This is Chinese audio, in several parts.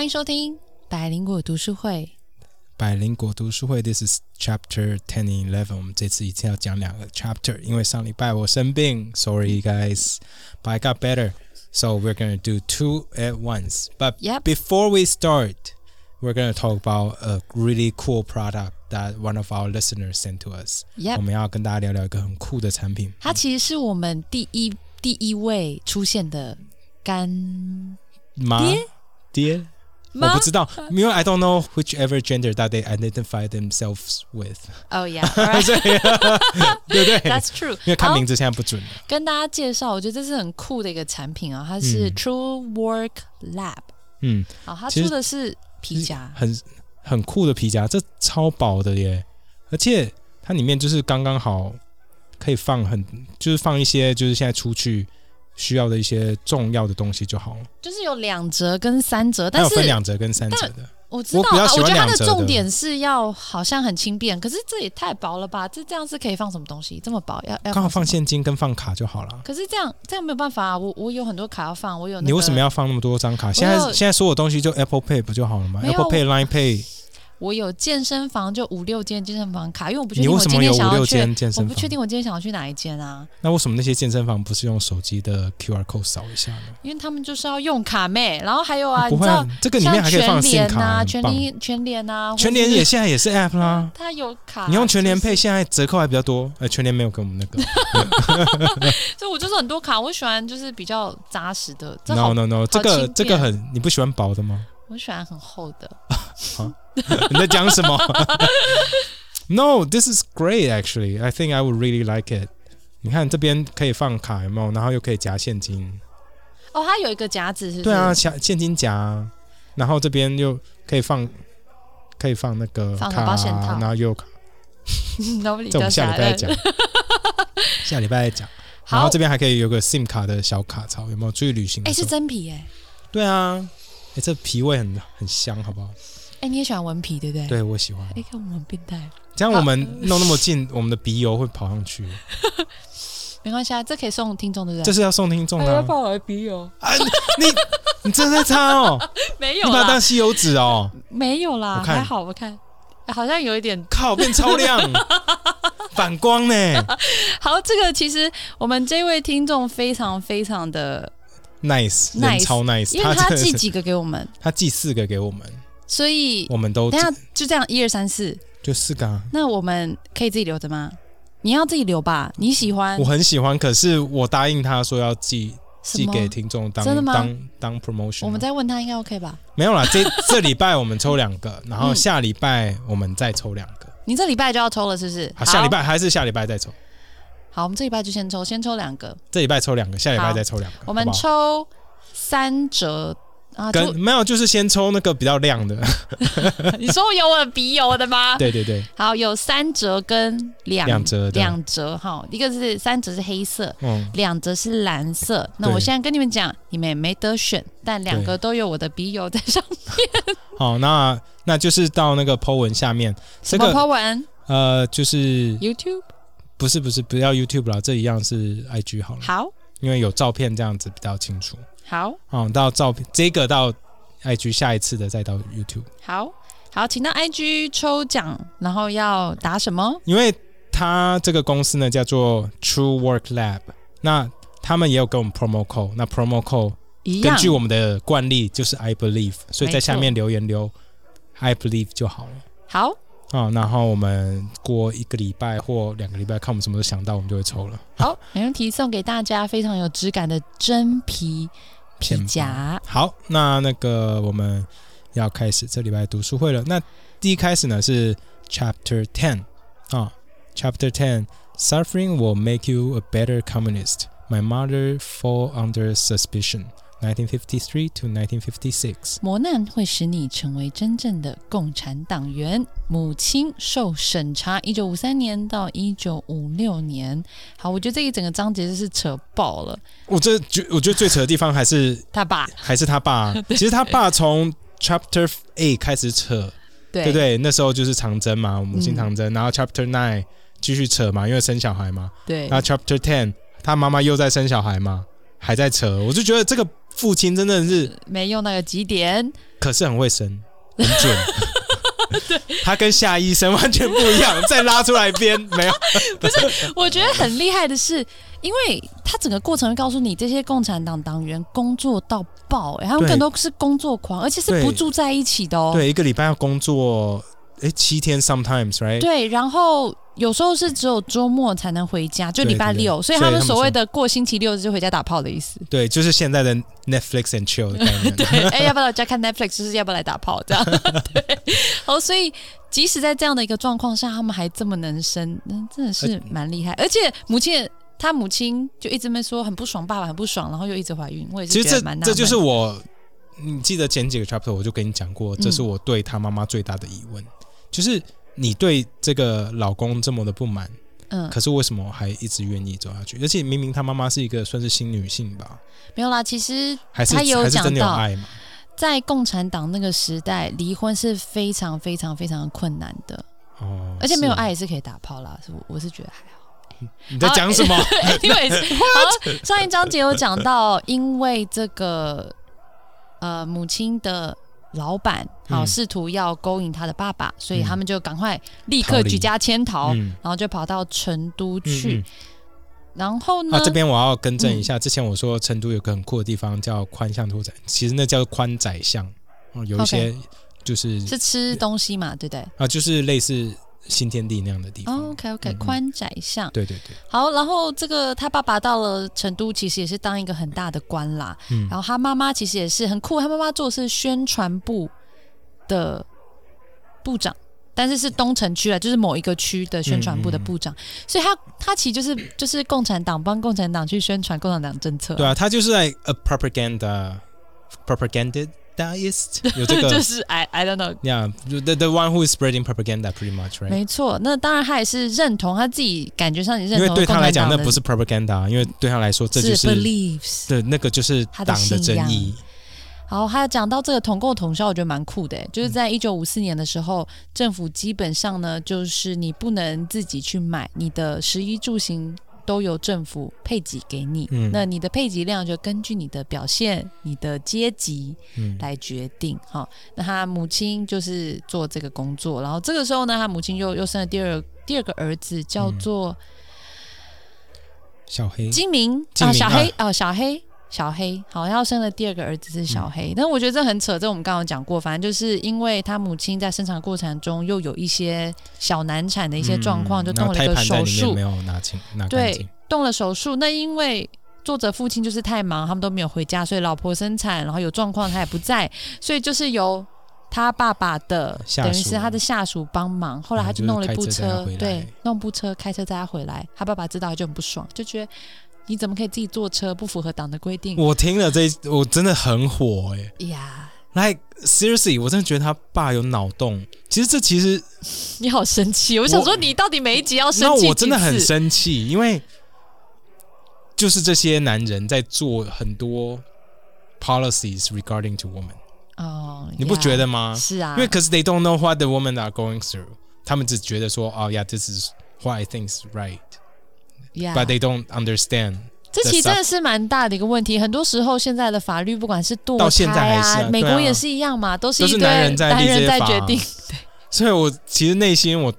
欢迎收听百灵果读书会。百灵果读书会，This is Chapter Ten and Eleven。我们这次一次要讲两个 chapter，因为上礼拜我生病，Sorry guys，but I got better。So we're gonna do two at once. But Yep. before we start, we're gonna talk about a really cool product that one of our listeners sent to us. 我 Yep，们要跟大家聊聊一个很酷的产品。它其实是我们第一第一位出现的干妈爹爹， 我妈不知道，因为 I don't know whichever gender that they identify themselves with，哦，Yeah，所以 对不对？That's true。因为看好名字现在不准。了。跟大家介绍，我觉得这是很酷的一个产品啊，它是嗯。True Work Lab。嗯，好，它其实出的是皮夹，很很酷的皮夹，这超薄的耶，而且它里面就是刚刚好可以放很，就是放一些就是现在出去需要的一些重要的东西就好了。就是有两折跟三折，但是分两折跟三折的，我知道啊，我觉得它的重点是要好像很轻便，可是这也太薄了吧？这这样是可以放什么东西？这么薄要要刚好放现金跟放卡就好了。可是这样这样没有办法啊！我我有很多卡要放，我有、那个、你为什么要放那么多张卡？现在现在所有东西就 Apple Pay 不就好了吗？Apple Pay、Line Pay，我有健身房就五六间健身房卡，因为我不确定我今天想要去，间健身房我不确？定我今天想要去哪一间啊，那为什么那些健身房不是用手机的 QR code 扫一下呢？因为他们就是要用卡妹，然后还有啊，不会啊你知道，这个里面还可以放像全 SIM 联卡，啊，全联全联啊，全联也现在也是 App 啦。它有卡，你用全联配配，现在折扣还比较多，呃，全联没有给我们那个。所以我就是很多卡，我喜欢就是比较扎实的，No No No，这个这个很，你不喜欢薄的吗？我喜欢很厚的。你在讲什么？No，this is great actually. I think I would really like it. 你看这边可以放卡有没有？然后又可以夹现金。哦，它有一个夹子，是？对啊，夹现金夹，然后这边又可以放，可以放那个放卡，保然后又卡。这我们下礼拜再讲。下礼拜再讲。然后这，边还可以有个 SIM 卡的小卡槽，有没有？出去旅行的哎，是。真皮哎，对啊，哎，这皮味很很香，好不好？哎，你也喜欢闻皮对不对？。对我喜欢。哎，看我们很变态，这样我们弄那么近，我们的鼻油会跑上去，没关系啊，这可以送听众对不对？这是要送听众的啊。我的鼻油，啊你你你真的在擦哦？没有你把它当，吸油纸哦？没有啦，我看还好，我看哎好像有一点。靠，变超亮，反光呢好，这个其实我们这位听众非常非常的，，nice，超 nice，因为他寄几个给我们，他寄四个给我们，所以我们都等下就这样一二三四，就四个啊。那我们可以自己留着吗？你要自己留吧，你喜欢我很喜欢，可是我答应他说要寄？寄给听众当真的吗当当 promotion 啊。我们再问他应该 OK 吧？没有啦，这这礼拜我们抽两个，然后嗯下礼拜我们再抽两个。你这礼拜就要抽了是不是？好，下礼拜还是下礼拜再抽，好，我们这礼拜就先抽，先抽两个，这礼拜抽两个，下礼拜再抽两个。我们抽三折啊！跟没有，就是先抽那个比较亮的。你说有我的笔友的吗？对对对，好，有三折跟两两折的两折哈，一个是三折是黑色，嗯，两折是蓝色。那我现在跟你们讲，你们也没得选，但两个都有我的笔友在上面。好，那那就是到那个 Po 文下面，什么这个 po 文呃，就是？YouTube 不是不是不要 YouTube 了，这一样是 IG 好了，好因为有照片这样子比较清楚。好哦，到照片这个到 IG 下一次的再到 YouTube，好好，请到 IG 抽奖，然后要打什么？因为他这个公司呢叫做 True Work Lab，那他们也有给我们 promo code，那 promo code 根据我们的惯例就是 I believe，所以在下面留言留 I believe 就好了。好啊、然后我们过一个礼拜或两个礼拜，看我们什么时候想到，我们就会抽了。好，没问题，送给大家非常有质感的真皮皮偏夹。好，那那个我们要开始这礼拜读书会了。那第一开始呢是 Chapter Ten 啊，Chapter Ten，Suffering will make you a better communist. My mother fall under suspicion. 1953 to 1956. 磨难会使你成为真正的共产党员。母亲受审查，一九五三年到一九五六年。好，我觉得这一整个章节就是扯爆了。我这觉我觉得最扯的地方还是他爸，还是他爸，其实他爸从 Chapter A 开始扯，对对不对？那时候就是长征嘛，母亲嗯长征，然后 Chapter Nine 继续扯嘛，因为生小孩嘛。对那 Chapter Ten 他妈妈又在生小孩嘛，还在扯，我就觉得这个父亲真的是没用那个几点。可是很会生，很准。他跟夏医生完全不一样，再拉出来编 没有？不是我觉得很厉害的是，因为他整个过程会告诉你，这些共产党党员工作到爆、欸，他们更多是工作狂，而且是不住在一起的哦。对，一个礼拜要工作，哎，七天 sometimes right？对，然后有时候是只有周末才能回家，就礼拜六，对对对所以他们所谓的过星期六就回家打炮的意思。对，就是现在的 Netflix and chill 的概念。对，哎、要不要来家看 Netflix？就是要不要来打炮这样？对，好，所以即使在这样的一个状况下，他们还这么能生，那真的是蛮厉害。而且母亲也，他母亲就一直没说很不爽，爸爸很不爽，然后又一直怀孕，我也是其实这觉得蛮纳闷这就是我，你记得前几个 chapter 我就跟你讲过，这嗯是我对他妈妈最大的疑问，就是你对这个老公这么的不满，嗯，可是为什么还一直愿意走下去？而且明明她妈妈是一个算是新女性吧，没有啦。其实还是还是真的有讲到爱嘛？在共产党那个时代，离婚是非常非常非常困难的，哦，而且没有爱也是可以打炮啦。是我我是觉得还好。你在讲什么？因为 好，上一章节有讲到，因为这个呃母亲的老板好嗯试图要勾引他的爸爸，所以嗯他们就赶快立刻举家迁逃，嗯。然后就跑到成都嗯去。嗯。然后呢，啊，这边我要更正一下，之前我说成都有个很酷的地方叫宽巷拓展，其实那叫宽窄巷，哦，有一些就是是吃东西嘛，对不对？啊，就是类似新天地那样的地方。哦，OK OK，嗯嗯宽窄巷。对对对，好，然后这个他爸爸到了成都，其实也是当一个很大的官啦。嗯然后他妈妈其实也是很酷，他妈妈做的是宣传部的部长，但是是东城区啊，就是某一个区的宣传部的部长，所以他他其实就是就是共产党帮共产党去宣传共产党政策、对啊，他就是 like a propaganda propagandist 有这个就是 I I don't know。Yeah, the the one who is spreading propaganda pretty much, right? 没错，那当然他也是认同他自己感觉上也认同因为同对他来讲，那不是 propaganda，因为对他来说，这就是 beliefs。对那个就是党的正义。好，还有讲到这个同共同销，我觉得蛮酷的，就是在一九五四年的时候，政府基本上呢，就是你不能自己去买，你的食衣住行都由政府配给给你。嗯那你的配给量就根据你的表现、你的阶级嗯，来决定。哈，那他母亲就是做这个工作，然后这个时候呢，他母亲又又生了第二第二个儿子，叫嗯做小黑，金明金明啊，小黑哦，小黑。小黑好，要生了第二个儿子是小嗯黑，但我觉得这很扯，这我们刚刚讲过，反正就是因为他母亲在生产过程中又有一些小难产的一些状况，嗯就动了一个手术没，有拿清拿对。，动了手术。那因为作者父亲就是太忙，他们都没有回家，所以老婆生产，然后有状况他也不在，所以就是由他爸爸的等于是他的下属帮忙。后来他就弄了一部车对，弄部车开车载他回来。他爸爸知道就很不爽，就觉得你怎么可以自己坐车，不符合党的规定我听了这，我真的很火哎、呀？Like seriously，我真的觉得他爸有脑洞。其实这其实你好生气！我想说，你到底每一集要生气那我真的很生气，因为就是这些男人在做很多 policies regarding to women，哦，你不觉得吗？是啊，因为 cause they don't know what the women are going through，他们只觉得说，哦、yeah，this is what I think right，but they don't understand。这其实真的是蛮大的一个问题。很多时候，现在的法律不管是堕到现在胎还是美国也是一样嘛，都是一堆男人在决定。所以我其实内心我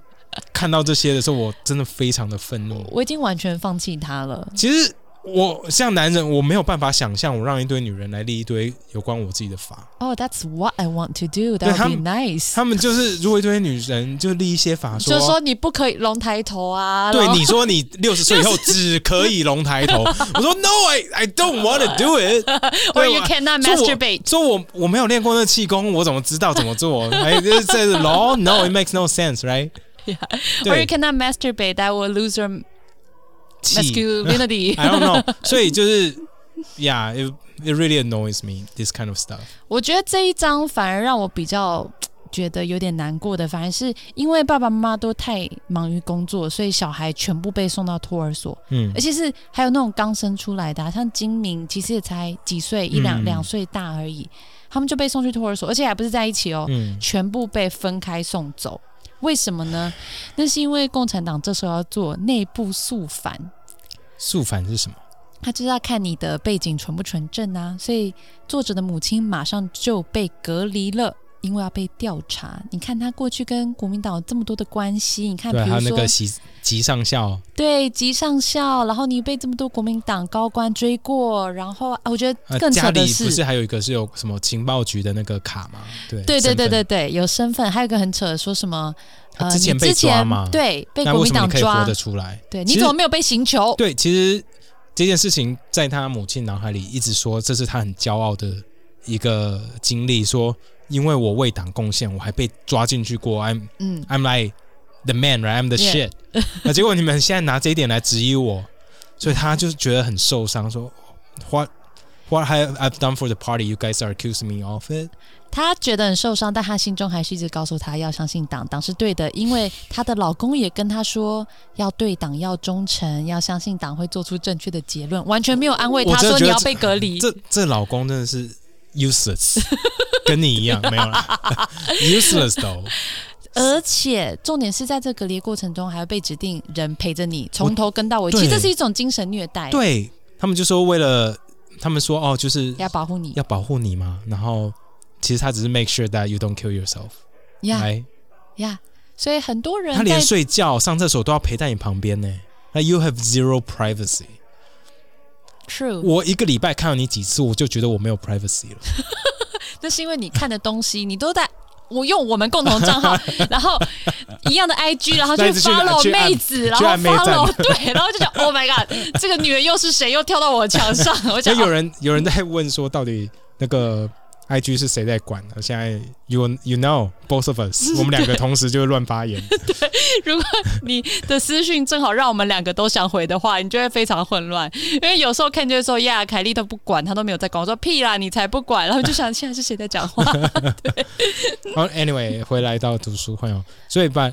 看到这些的时候，我真的非常的愤怒。我已经完全放弃他了。其实我像男人，我没有办法想象我让一堆女人来立一堆有关我自己的法。哦、t h a t s what I want to do. 对 That 他 would be nice. 他们就是如果一堆女人就立一些法说，就说你不可以龙抬头啊。对你说你六十岁以后只可以龙抬头，我说 No，I I don't want to do it。，or 对 you cannot masturbate. 说我我没有练过那气功，我怎么知道怎么做？哎，这这是 law no it makes no sense，right？Yeah. Or you，cannot masturbate. That will lose your 气 masculinity. I don't know，所以就是，Yeah，it it really annoys me this kind of stuff。我觉得这一章反而让我比较觉得有点难过的，反而是因为爸爸妈妈都太忙于工作，所以小孩全部被送到托儿所，嗯而且是还有那种刚生出来的啊、像金明其实也才几岁，一两嗯两岁大而已，他们就被送去托儿所，而且还不是在一起哦，嗯，全部被分开送走。为什么呢？那是因为共产党这时候要做内部肃反。肃反是什么？他就是要看你的背景纯不纯正啊。所以作者的母亲马上就被隔离了。因为要被调查，你看他过去跟国民党有这么多的关系，你看，比如说那个级级上校，对级上校，然后你被这么多国民党高官追过，然后啊，我觉得呃，更扯的是，是还有一个是有什么情报局的那个卡吗？对，对对对对，对，有身份，还有一个很扯的，说什么呃，之前被抓嘛对，被国民党抓得，出来？对，你怎么没有被刑求？对，其实这件事情在他母亲脑海里一直说，这是他很骄傲的一个经历，说因为我为党贡献，我还被抓进去过，I'm 嗯，I'm like the man, right? I'm the shit。那结果你们现在拿这一点来质疑我，所以他就是觉得很受伤，说 What What have I've done for the party? You guys are accusing me of it? 他觉得很受伤，但他心中还是一直告诉他要相信党，党是对的，因为她的老公也跟她说要对党要忠诚，要相信党会做出正确的结论，完全没有安慰我她说你要被隔离。这这老公真的是 useless，跟你一样 没有啦 useless though。而且重点是在这隔离过程中，还要被指定人陪着你，从头跟到尾。其实这是一种精神虐待，对他们就说为了他们说哦，就是要保护你要保护你嘛，然后其实他只是 make sure that you don't kill yourself，呀来，呀。所以很多人他连睡觉、上厕所都要陪在你旁边呢。那 you have zero privacy。true，我一个礼拜看到你几次，我就觉得我没有 privacy 了。那是因为你看的东西，你都在。我用我们共同账号，然后一样的 IG，然后就 follow 妹子，然后 follow 对，然后就讲 Oh my God，这个女人又是谁？又跳到我墙上？我就讲有人有人在问说，到底那个 IG 是谁在管呢？现在 you you know both of us，我们两个同时就会乱发言。对如果你的私讯正好让我们两个都想回的话，你就会非常混乱。因为有时候看就会说呀，凯莉都不管，她都没有在管。我说屁啦，你才不管。然后就想现在是谁在讲话？对好，anyway，回来到读书会哦，所以把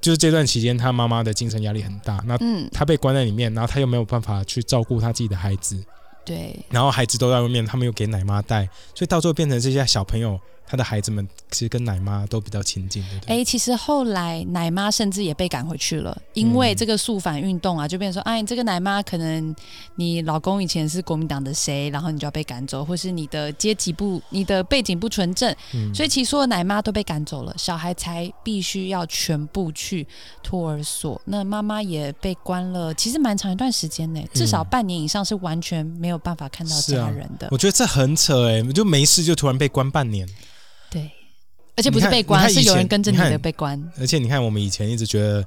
就是这段期间，他妈妈的精神压力很大，那嗯，他被关在里面，然后他又没有办法去照顾他自己的孩子，对，然后孩子都在外面，他们又给奶妈带，所以到最后变成这些小朋友，他的孩子们其实跟奶妈都比较亲近，对不对？哎，其实后来奶妈甚至也被赶回去了，因为嗯这个肃反运动啊，就变成说，哎，你这个奶妈可能你老公以前是国民党的谁，然后你就要被赶走，或是你的阶级不、你的背景不纯正，嗯所以其实所有奶妈都被赶走了，小孩才必须要全部去托儿所。那妈妈也被关了，其实蛮长一段时间呢，至少半年以上是完全没有办法看到家人的。我觉得这很扯哎、就没事就突然被关半年，对，而且不是被关，是有人跟着你的被关。而且你看我们以前一直觉得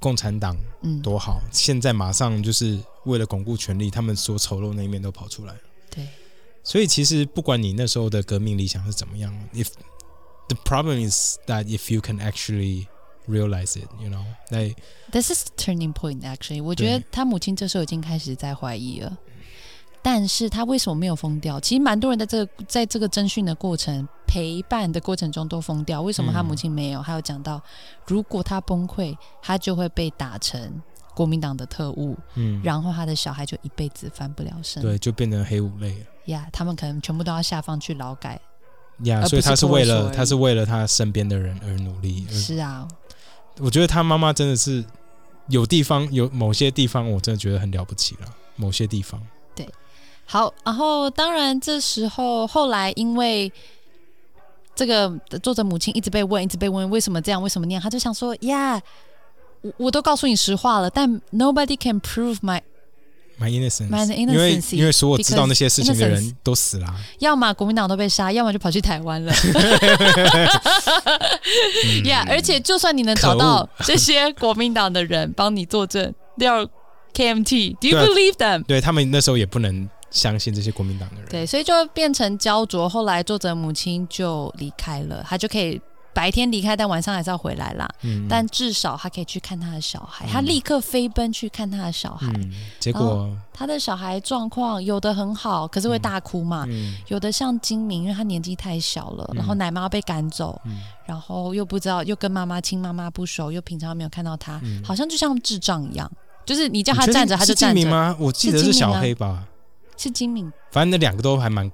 共产党嗯，多好，现在马上就是为了巩固权力，他们所丑陋那一面都跑出来了。对。所以其实不管你那时候的革命理想是怎么样，if the problem is that if you can actually realize it, you know, like This is turning point. Actually，我觉得他母亲这时候已经开始在怀疑了。但是他为什么没有疯掉？其实蛮多人在这个在这个征讯的过程、陪伴的过程中都疯掉。为什么他母亲没有？还有讲到，如果他崩溃，他就会被打成国民党的特务，嗯，然后他的小孩就一辈子翻不了身。对，就变成黑五类了。呀他们可能全部都要下放去劳改。呀、所以他是为了他是为了他身边的人而努力。是啊，我觉得他妈妈真的是有地方有某些地方，我真的觉得很了不起了。某些地方，对好，然后当然这时候后来因为这个作者母亲一直被问，一直被问为什么这样，为什么那样，他就想说呀，我我都告诉你实话了，但 nobody can prove my，my innocence，My 因为 innocence 因为所有知道那些事情的人都死了啊、要么国民党都被杀，要么就跑去台湾了。yeah，、而且就算你能找到这些国民党的人帮你作证，要 KMT，Do you believe them？对他们那时候也不能相信这些国民党的人。对，所以就变成焦灼。后来作者母亲就离开了，他就可以白天离开，但晚上还是要回来啦。嗯，但至少他可以去看他的小孩，嗯他立刻飞奔去看他的小孩。嗯，结果他的小孩状况有的很好，可是会大哭嘛。嗯有的像金明，因为他年纪太小了，嗯然后奶妈被赶走，嗯然后又不知道，又跟妈妈亲妈妈不熟，又平常没有看到他，嗯好像就像智障一样，就是你叫他站着他就站着。吗？我记得是小黑吧，是金敏反正那两个都还蛮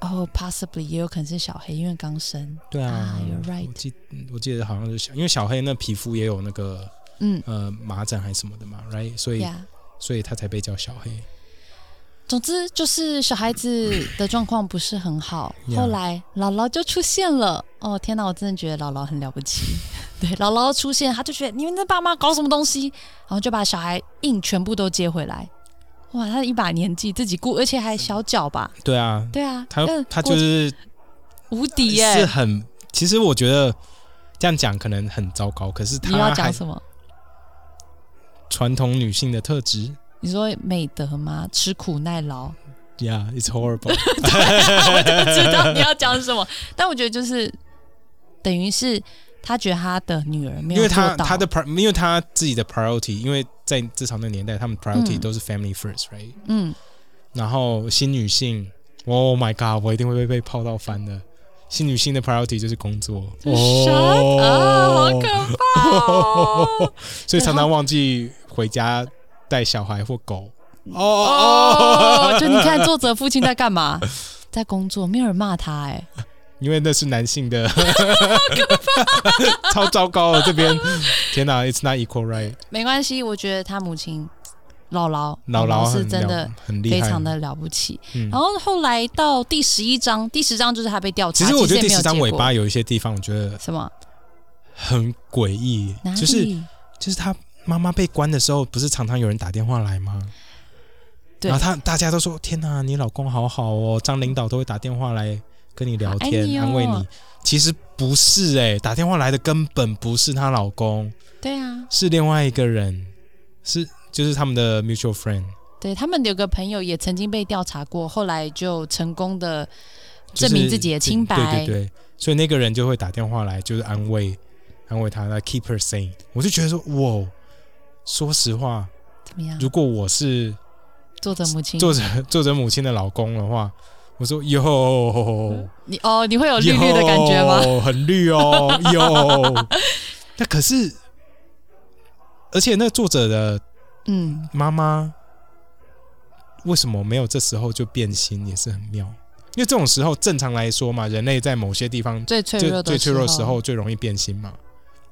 哦、p o s s i b l y 也有可能是小黑，因为刚生。对啊啊，you're right 我记我记得好像是小，因为小黑那皮肤也有那个嗯呃麻疹还是什么的嘛，right？所以呀所以他才被叫小黑。总之就是小孩子的状况不是很好，后来姥姥就出现了。哦天哪，我真的觉得姥姥很了不起。对，姥姥出现，他就觉得你们的爸妈搞什么东西，然后就把小孩硬全部都接回来。哇，他一把年纪自己顾，而且还小脚吧？对啊，对啊，他嗯他就是无敌耶、是很，其实我觉得这样讲可能很糟糕，可是你要讲什么？传统女性的特质你说美德吗？吃苦耐劳，，Yeah，it's horrible。我就知道你要讲什么。但我觉得就是等于是他觉得他的女儿没有因为他他的 pri，因为他自己的 priority，因为在至少那年代，他们 priority 嗯都是 family first，right？、嗯，然后新女性，Oh my god，我一定会被被泡到翻的。新女性的 priority 就是工作，Shut 啊，好可怕哦！所以常常忘记回家带小孩或狗。哦哦，就你看作者父亲在干嘛？在工作，没有人骂他哎、因为那是男性的，超糟糕的这边。天哪，It's not equal right。没关系，我觉得他母亲姥姥姥姥是真的很厉害，非常的了不起。嗯然后后来到第十一章，第十章就是他被调查。其实我觉得第十章尾巴有一些地方，我觉得什么？很诡异？就是就是他妈妈被关的时候，不是常常有人打电话来吗？对然后他大家都说：“天哪，你老公好好哦！”张领导都会打电话来跟你聊天，你哦安慰你。其实不是哎、打电话来的根本不是她老公，对啊，是另外一个人，是就是他们的 mutual friend，对他们有个朋友也曾经被调查过，后来就成功的证明自己的清白对对对，所以那个人就会打电话来，就是安慰安慰他，来 keep her sane。我就觉得说，哇，说实话，怎么样？如果我是作者母亲，作者作者母亲的老公的话，我说哟，你哦，你会有绿绿的感觉吗？哟很绿哦，哟。那可是，而且那作者的嗯，妈妈为什么没有这时候就变心，也是很妙。因为这种时候，正常来说嘛，人类在某些地方最脆弱的最脆弱的时时候最容易变心嘛，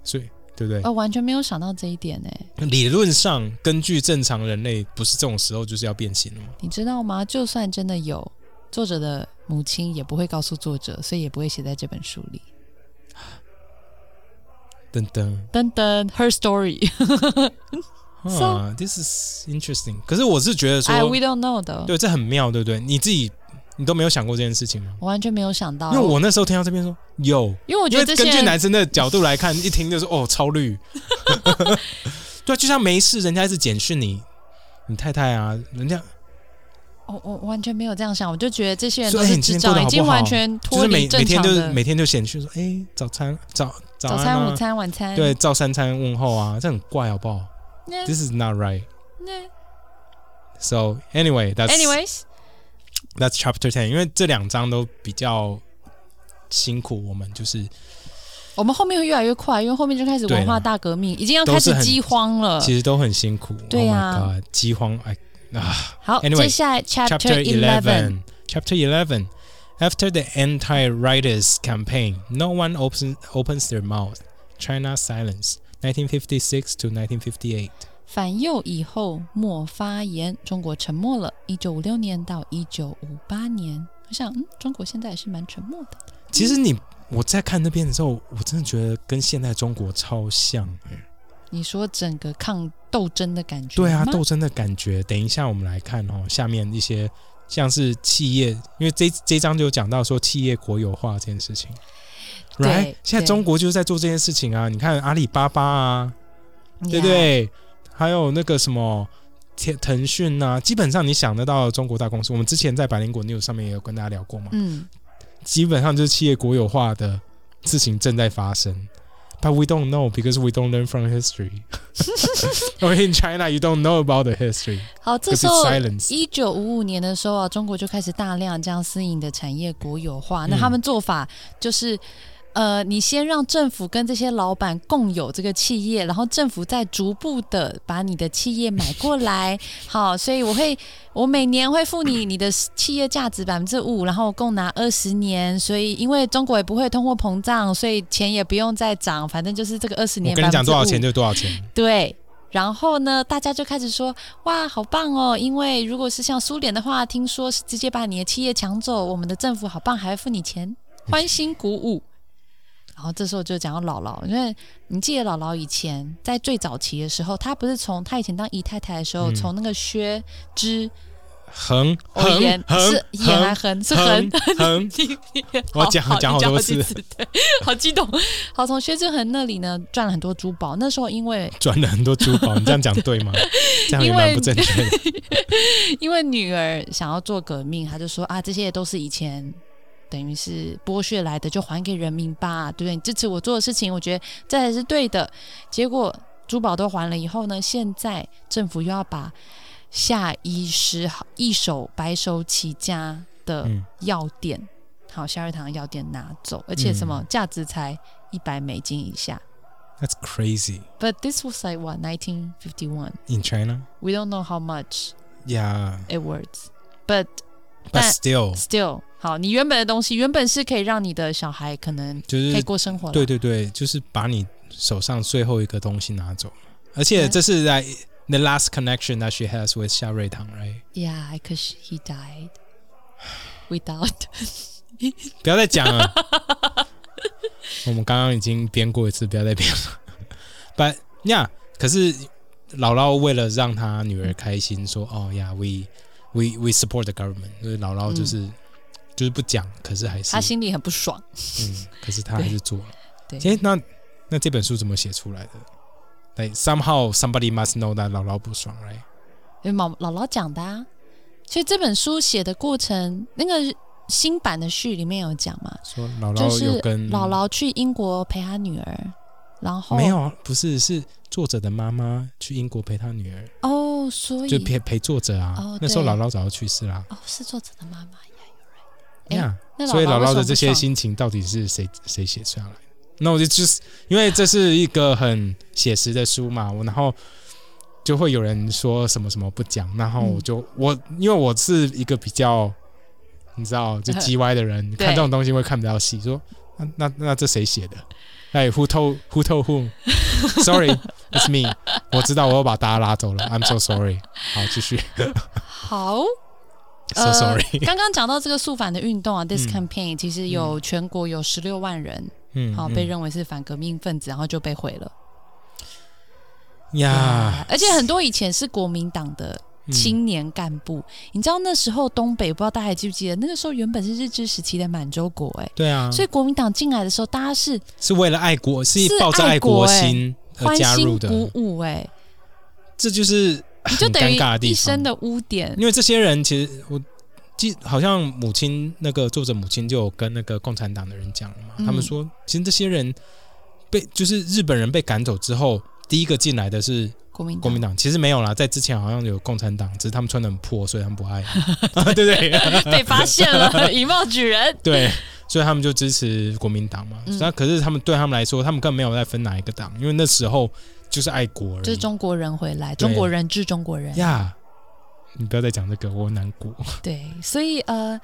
所以对不对？哦，完全没有想到这一点呢。理论上，根据正常人类，不是这种时候就是要变心了吗？你知道吗？就算真的有，作者的母亲也不会告诉作者，所以也不会写在这本书里。噔噔噔噔，Her story，啊，this is interesting。可是我是觉得说哎，We don't know 的，对，这很妙，对不对？你自己你都没有想过这件事情吗？我完全没有想到，因为我那时候听到这边说有，因为我觉因为根据男生的角度来看，一听就是哦超绿，对啊，就像没事，人家一直简讯你，你太太啊，人家我我完全没有这样想，我就觉得这些人都是智障，已经完全脱离是每每天正常的就是每天就先去说，哎，早餐早早餐、啊午餐、晚餐。对，照三餐问候啊，这很怪好不好那？This is not right. 那 So anyway, that's Anyways，that's chapter ten. 因为这两章都比较辛苦，我们就是我们后面会越来越快，因为后面就开始文化大革命，已经要开始饥荒了。其实都很辛苦。对 oh 啊 god，饥荒哎啊好 Anyway，接下来 Chapter Chapter Eleven， eleven. Chapter eleven. After the anti-writers campaign, no one opens opens their mouth. China silence. 1956 to 1958. 反右以后莫发言，中国沉默了。一九五六年到一九五八年，我想，嗯，中国现在也是蛮沉默的。其实你我在看那边的时候，我真的觉得跟现在中国超像。 你说整个抗斗争的感觉，对啊，斗争的感觉。等一下我们来看哦，下面一些像是企业，因为这这一章就有讲到说企业国有化这件事情。对 right？现在中国就是在做这件事情啊！你看阿里巴巴啊，对不对？还有那个什么天腾讯啊，基本上你想得到的中国大公司，我们之前在百灵果 news 上面也有跟大家聊过嘛，嗯，基本上就是企业国有化的事情正在发生。But we don't know because we don't learn from history. or in China, you don't know about the history 好，这时候 silence. 一九五五年的时候啊，中国就开始大量将私营的产业国有化。嗯那他们做法就是，呃，你先让政府跟这些老板共有这个企业，然后政府再逐步的把你的企业买过来。好，所以我会，我每年会付你你的企业价值百分之五，然后共拿二十年。所以因为中国也不会通货膨胀，所以钱也不用再涨，反正就是这个二十年。我跟你讲多少钱就多少钱。对。然后呢，大家就开始说：“哇，好棒哦！因为如果是像苏联的话，听说是直接把你的企业抢走，我们的政府好棒，还会付你钱，欢欣鼓舞。”然后这时候就讲到姥姥，因为你记得姥姥以前在最早期的时候，她不是从她以前当姨太太的时候，嗯从那个薛之横哦横言横是言还横是横横横，我好讲好讲讲好多次对，好激动。好，从薛之恒那里呢赚了很多珠宝。那时候因为赚了很多珠宝，你这样讲对吗？这样也蛮不正确的。因为女儿想要做革命，她就说啊，这些都是以前等于是剥削来的，就还给人民吧，对不对？你支持我做的事情，我觉得这才是对的。结果珠宝都还了以后呢，现在政府又要把夏医师一手白手起家的嗯，药店，好夏日堂药店拿走，而且什么嗯价值才一百美金以下。That's crazy But this was like what 1951. in China. We don't know how much Yeah, it but but 但 still，still 好，你原本的东西原本是可以让你的小孩可能就是可以过生活了。对对对，就是把你手上最后一个东西拿走，而且这是在 the last connection that she has with 夏瑞堂，right？Yeah, because he died without. 不要再讲了，我们刚刚已经编过一次，不要再编了。But yeah，可是姥姥为了让她女儿开心，说哦呀，we we we support the government，所以姥姥就是、就是不讲，可是还是他心里很不爽。嗯，可是他还是做了。对，诶，那那这本书怎么写出来的？Like somehow somebody must know that 姥姥不爽，right？因为姥姥姥讲的啊。所以这本书写的过程，那个新版的序里面有讲嘛，说姥就是姥有跟姥姥去英国陪她女儿，然后没有啊，不是是作者的妈妈去英国陪她女儿，哦，所以就陪陪作者啊。哦那时候姥姥早就去世啦。哦是作者的妈妈呀。哎呀、那所以姥姥的这些心情到底是谁谁写出来的？那我就就是因为这是一个很写实的书嘛，我然后就会有人说什么什么不讲，然后我就、我因为我是一个比较你知道就 叽歪的人，对看这种东西会看比较细，说那那那这谁写的？哎，Who told Who told whom？Sorry, it's me。我知道我又把大家拉走了，I'm so sorry。好，继续。好。So 呃 sorry。刚刚讲到这个肃反的运动啊，this 嗯 campaign 其实有全国有十六万人，嗯，好、嗯被认为是反革命分子，然后就被毁了。呀，而且很多以前是国民党的嗯青年干部，你知道那时候东北不知道大家还记不记得，那个时候原本是日治时期的满洲国、哎、对啊，所以国民党进来的时候，大家是是为了爱国，是是抱着爱爱国心而加入的，欣鼓舞、哎，这就是你就等于。一生的污点。因为这些人其实我记好像母亲那个作者母亲就有跟那个共产党的人讲了嘛，嗯。他们说其实这些人被就是日本人被赶走之后，第一个进来的是国民国民党，其实没有啦，在之前好像有共产党，只是他们穿的很破，所以他们不爱，对 不对？被发现了，以貌举人。对，所以他们就支持国民党嘛。嗯那、可是他们对他们来说，他们根本没有在分哪一个党，因为那时候就是爱国人。就是中国人回来，中国人治中国人。呀你不要再讲这个，我难过。对，所以呃，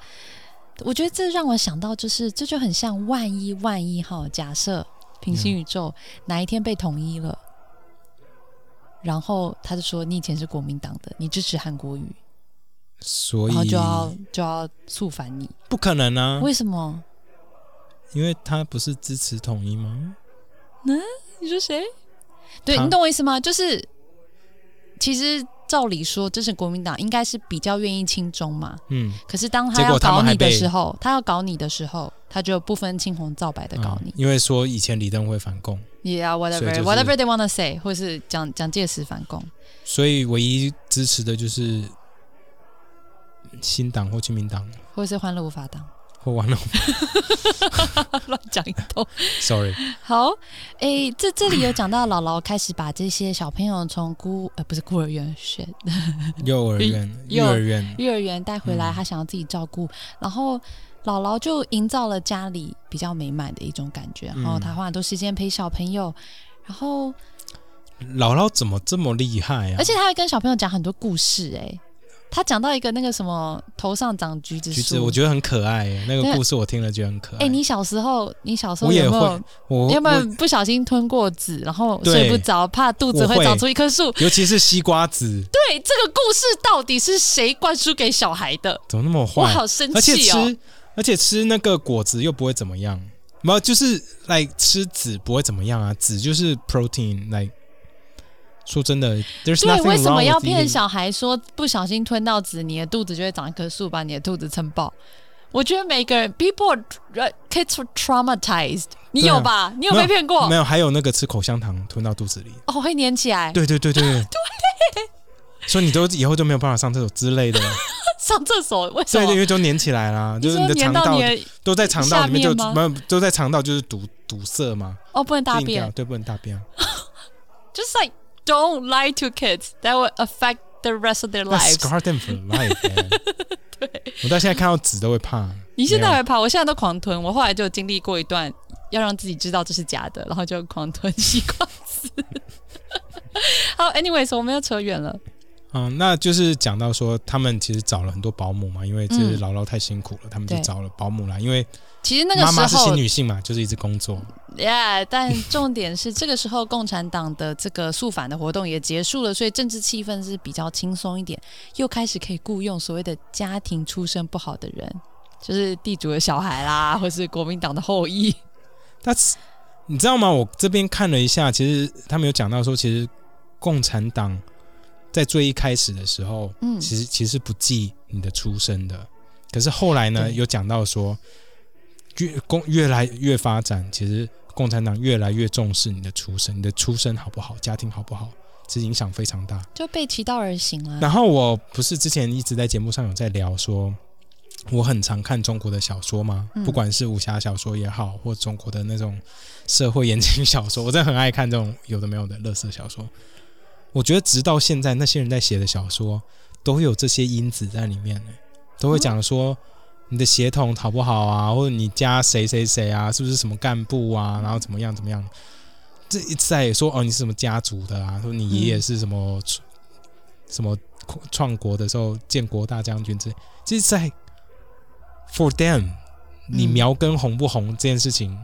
我觉得这让我想到，就是这就很像万一万一哈，假设平行宇宙、哪一天被统一了，然后他就说你以前是国民党的，你支持韩国瑜，所以然后就要就要肃反你，不可能啊，为什么？因为他不是支持统一吗？嗯你说谁？对你懂我意思吗？就是其实照理说，支持国民党应该是比较愿意亲中嘛。嗯，可是当他要搞你的时候，他要搞你的时候，他就不分青红皂白的搞你。嗯因为说以前李登辉反共，Yeah, 所以 whatever, 就是 whatever they wanna say，或是蒋蒋介石反共。所以唯一支持的就是新党或亲民党。或是欢乐无法党，或完了 乱讲一通。，sorry，好，诶，这这里有讲到姥姥开始把这些小朋友从孤呃不是孤儿院选幼儿园、幼幼儿园，幼儿园带回来，嗯。她想要自己照顾，然后姥姥就营造了家里比较美满的一种感觉，然后嗯她花很多时间陪小朋友，然后姥姥怎么这么厉害啊？而且她会跟小朋友讲很多故事、诶，他讲到一个那个什么头上长橘子树，橘子我觉得很可爱耶，那个故事我听了觉得很可爱。哎、你小时候，你小时候有没有，有没有不小心吞过籽，然后睡不着，怕肚子会会长出一棵树？尤其是西瓜籽，对，这个故事到底是谁灌输给小孩的？怎么那么坏我？好生而且气哦！吃，而且吃那个果子又不会怎么样，没有，就是来吃籽不会怎么样啊，籽就是 protein，来。说真的对为什么要骗小孩说不小心吞到籽，你的肚子就会长一棵树，把你的肚子撑爆？我觉得每个人 people are- kids are traumatized，你有吧？你有被骗过没？有，还有那个吃口香糖吞到肚子里，哦，会粘起来。对对对对 对，所以你都以后就没有办法上厕所之类的，上厕所为什么对，因为就粘起来啦，就是你的肠道都在肠道里面就没有都在肠道就是堵堵塞嘛，哦，不能大便。对，不能大便啊。Just like don't lie to kids, that will affect the rest of their lives. scar them for life. man. 我到现在看到纸都会怕。你现在还会怕，我现在都狂吞。我后来就经历过一段要让自己知道这是假的，然后就狂吞西瓜子。好，anyways，我们要扯远了。嗯，那就是讲到说，他们其实找了很多保姆嘛，因为就是嗯姥姥太辛苦了，他们就找了保姆啦，因为其实那个妈妈是新女性嘛，就是一直工作。，yeah，但重点是这个时候共产党的这个肃反的活动也结束了，所以政治气氛是比较轻松一点，又开始可以雇佣所谓的家庭出身不好的人，就是地主的小孩啦，或是国民党的后裔。但是你知道吗？我这边看了一下，其实他们有讲到说，其实共产党在最一开始的时候，嗯其实其实不记你的出身的。可是后来呢，有讲到说，越共越来越发展，其实共产党越来越重视你的出身，你的出身好不好，家庭好不好，其实影响非常大。就背其道而行了。然后我不是之前一直在节目上有在聊说，我很常看中国的小说嘛，嗯不管是武侠小说也好，或中国的那种社会言情小说，我真的很爱看这种有的没有的乐色小说。我觉得直到现在，那些人在写的小说都有这些因子在里面呢，都会讲说你的血统好不好啊，或者你家谁谁谁啊，是不是什么干部啊，然后怎么样怎么样。这一直在说哦，你是什么家族的啊？说你爷爷是什么、什么创国的时候建国大将军之类，这是在 for them，你嗯苗根红不红这件事情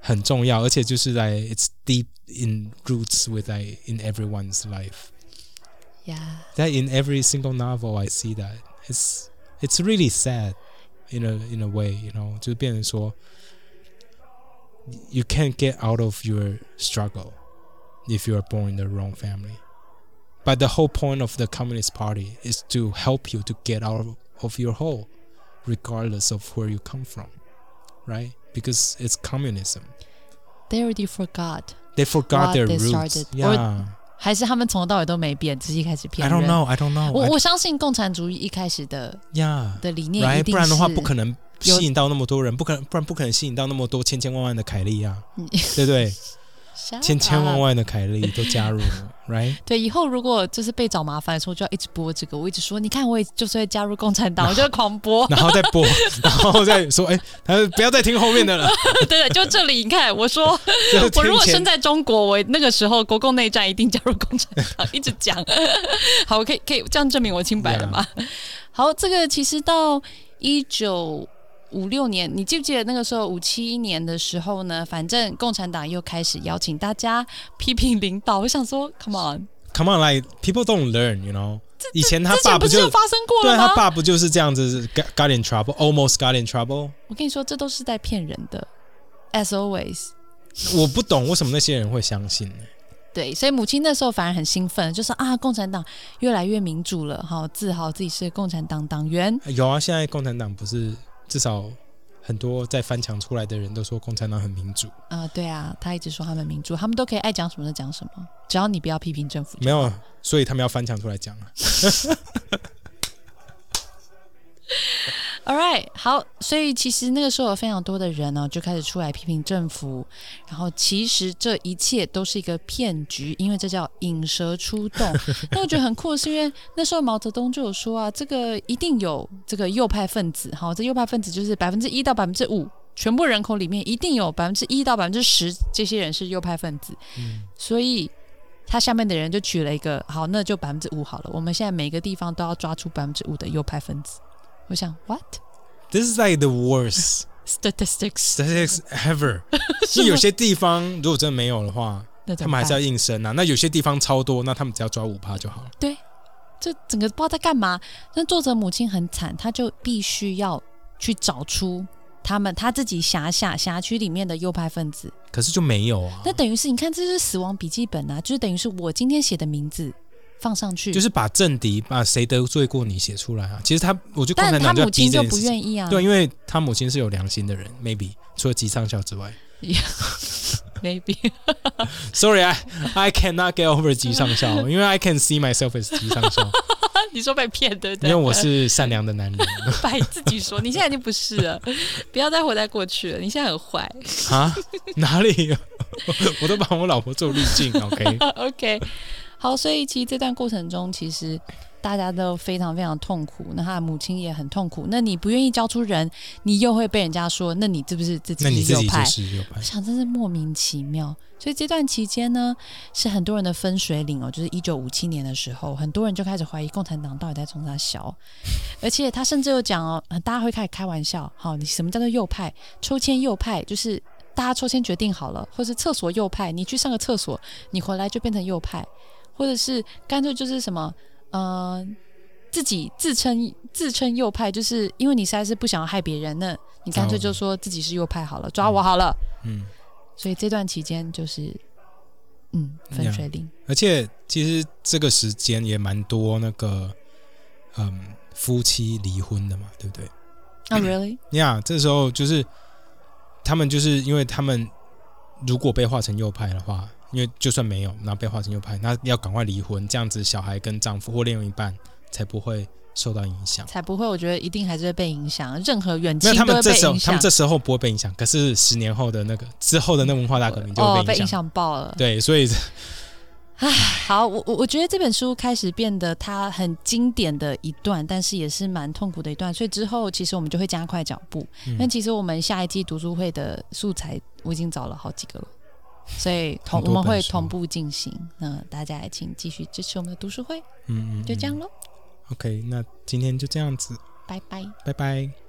很重要，而且就是在 it's deep in roots with like in everyone's life. Yeah. That in every single novel I see that it's it's really sad in a in a way, you know，就变成说 you can't get out of your struggle if you are born in the wrong family. But the whole point of the Communist Party is to help you to get out of, of your hole, regardless of where you come from, right? Because it's communism. They already forgot， They forgot What their they roots. started. Yeah. 还是他们从头到尾都没变，只是一开始骗 I 人。 don't know. I don't know. 我 I- 我相信共产主义一开始的 yeah. 的理念一 right？定不然的话是不可能有吸引到那么多人，不可能，不然不可能吸引到那么多千千万万的凯莉啊，嗯对不对？ Shut 千千万 up 万的凯莉都加入了 ，right？对，以后如果就是被找麻烦的时候，就要一直播这个。我一直说，你看，我也就是会加入共产党，我就会狂播。然后再播，然后再说，哎，他说不要再听后面的了，对对，就这里，你看，我说 我如果生在中国，我那个时候国共内战一定加入共产党，一直讲。好，我可以可以这样证明我清白了吗好，这个其实到一九五六年，你记不记得那个时候五七年的时候呢？反正共产党又开始邀请大家批评领导。我想说，Come on，，Come on，like people don't learn，you know。以前他爸就不就发生过了吗？对啊他爸不就是这样子，got got in trouble，almost got in trouble。我跟你说，这都是在骗人的，as always。我不懂为什么那些人会相信呢？对，所以母亲那时候反而很兴奋，就说啊，共产党越来越民主了，好自豪自己是共产党党员。有啊，现在共产党不是至少很多在翻墙出来的人都说共产党很民主，啊、对啊，他一直说他们民主，他们都可以爱讲什么就讲什么，只要你不要批评政府。没有，所以他们要翻墙出来讲啊。All right，好，所以其实那个时候有非常多的人呢、就开始出来批评政府，然后其实这一切都是一个骗局，因为这叫引蛇出洞。那我觉得很酷，是因为那时候毛泽东就有说啊，这个一定有这个右派分子，好，这右派分子就是百分之一到百分之五，全部人口里面一定有百分之一到百分之十这些人是右派分子，嗯所以他下面的人就取了一个好，那就百分之五好了。我们现在每个地方都要抓出百分之五的右派分子。我想，what This is like the worst statistics？statistics ever。就有些地方如果真的没有的话，那他们还是要应声啊。那有些地方超多，那他们只要抓五趴就好了。对这整个不知道在干嘛。那作者母亲很惨，她就必须要去找出他们他自己辖下辖区里面的右派分子。可是就没有啊，那等于是你看，这是死亡笔记本啊，就是等于是我今天写的名字放上去，就是把政敌把谁得罪过你写出来啊。其实他，我觉得共产党就要母亲就不。愿意啊。对，因为他母亲是有良心的人，maybe 除了吉上校之外。maybe Sorry, I I cannot get over 吉上校，因为 I can see myself as 吉上校，你说被骗对不对？因为我是善良的男人 白自己说，你现在已经不是了，不要再活在过去了，你现在很坏。啊，哪里？我都把我老婆做滤镜，OK？OK，好，所以其实这段过程中，其实大家都非常非常痛苦，那他的母亲也很痛苦。那你不愿意交出人，你又会被人家说，那你是不是自己是右派？我，想真是莫名其妙。所以这段期间呢，是很多人的分水岭哦，就是一九五七年的时候，很多人就开始怀疑共产党到底在冲啥小，而且他甚至有讲哦，呃大家会开始开玩笑，好，你什么叫做右派？抽签右派就是大家抽签决定好了，或是厕所右派，你去上个厕所，你回来就变成右派，或者是干脆就是什么，呃。自己自称自称右派，就是因为你实在是不想要害别人，那你干脆就说自己是右派好了，抓我好了。嗯。所以这段期间就是，嗯，分水岭。而且其实这个时间也蛮多那个，嗯，夫妻离婚的嘛，对不对？啊、r e a l l y 呀、这时候就是他们就是因为他们如果被划成右派的话，因为就算没有，然后被划成右派，那要赶快离婚，这样子小孩跟丈夫或另一半才不会受到影响。才不会，我觉得一定还是会被影响，任何远没有，亲都会他们这时候。他们这时候不会被影响，可是十年后的那个之后的那文化大革命就哦，会。被影响爆了。对，所以好，我我我觉得这本书开始变得它很经典的一段，但是也是蛮痛苦的一段，所以之后其实我们就会加快脚步。那、嗯其实我们下一季读书会的素材我已经找了好几个了，所以同我们会同步进行。那大家也请继续支持我们的读书会，嗯嗯，嗯就这样喽，OK，那今天就这样子，拜拜。拜拜。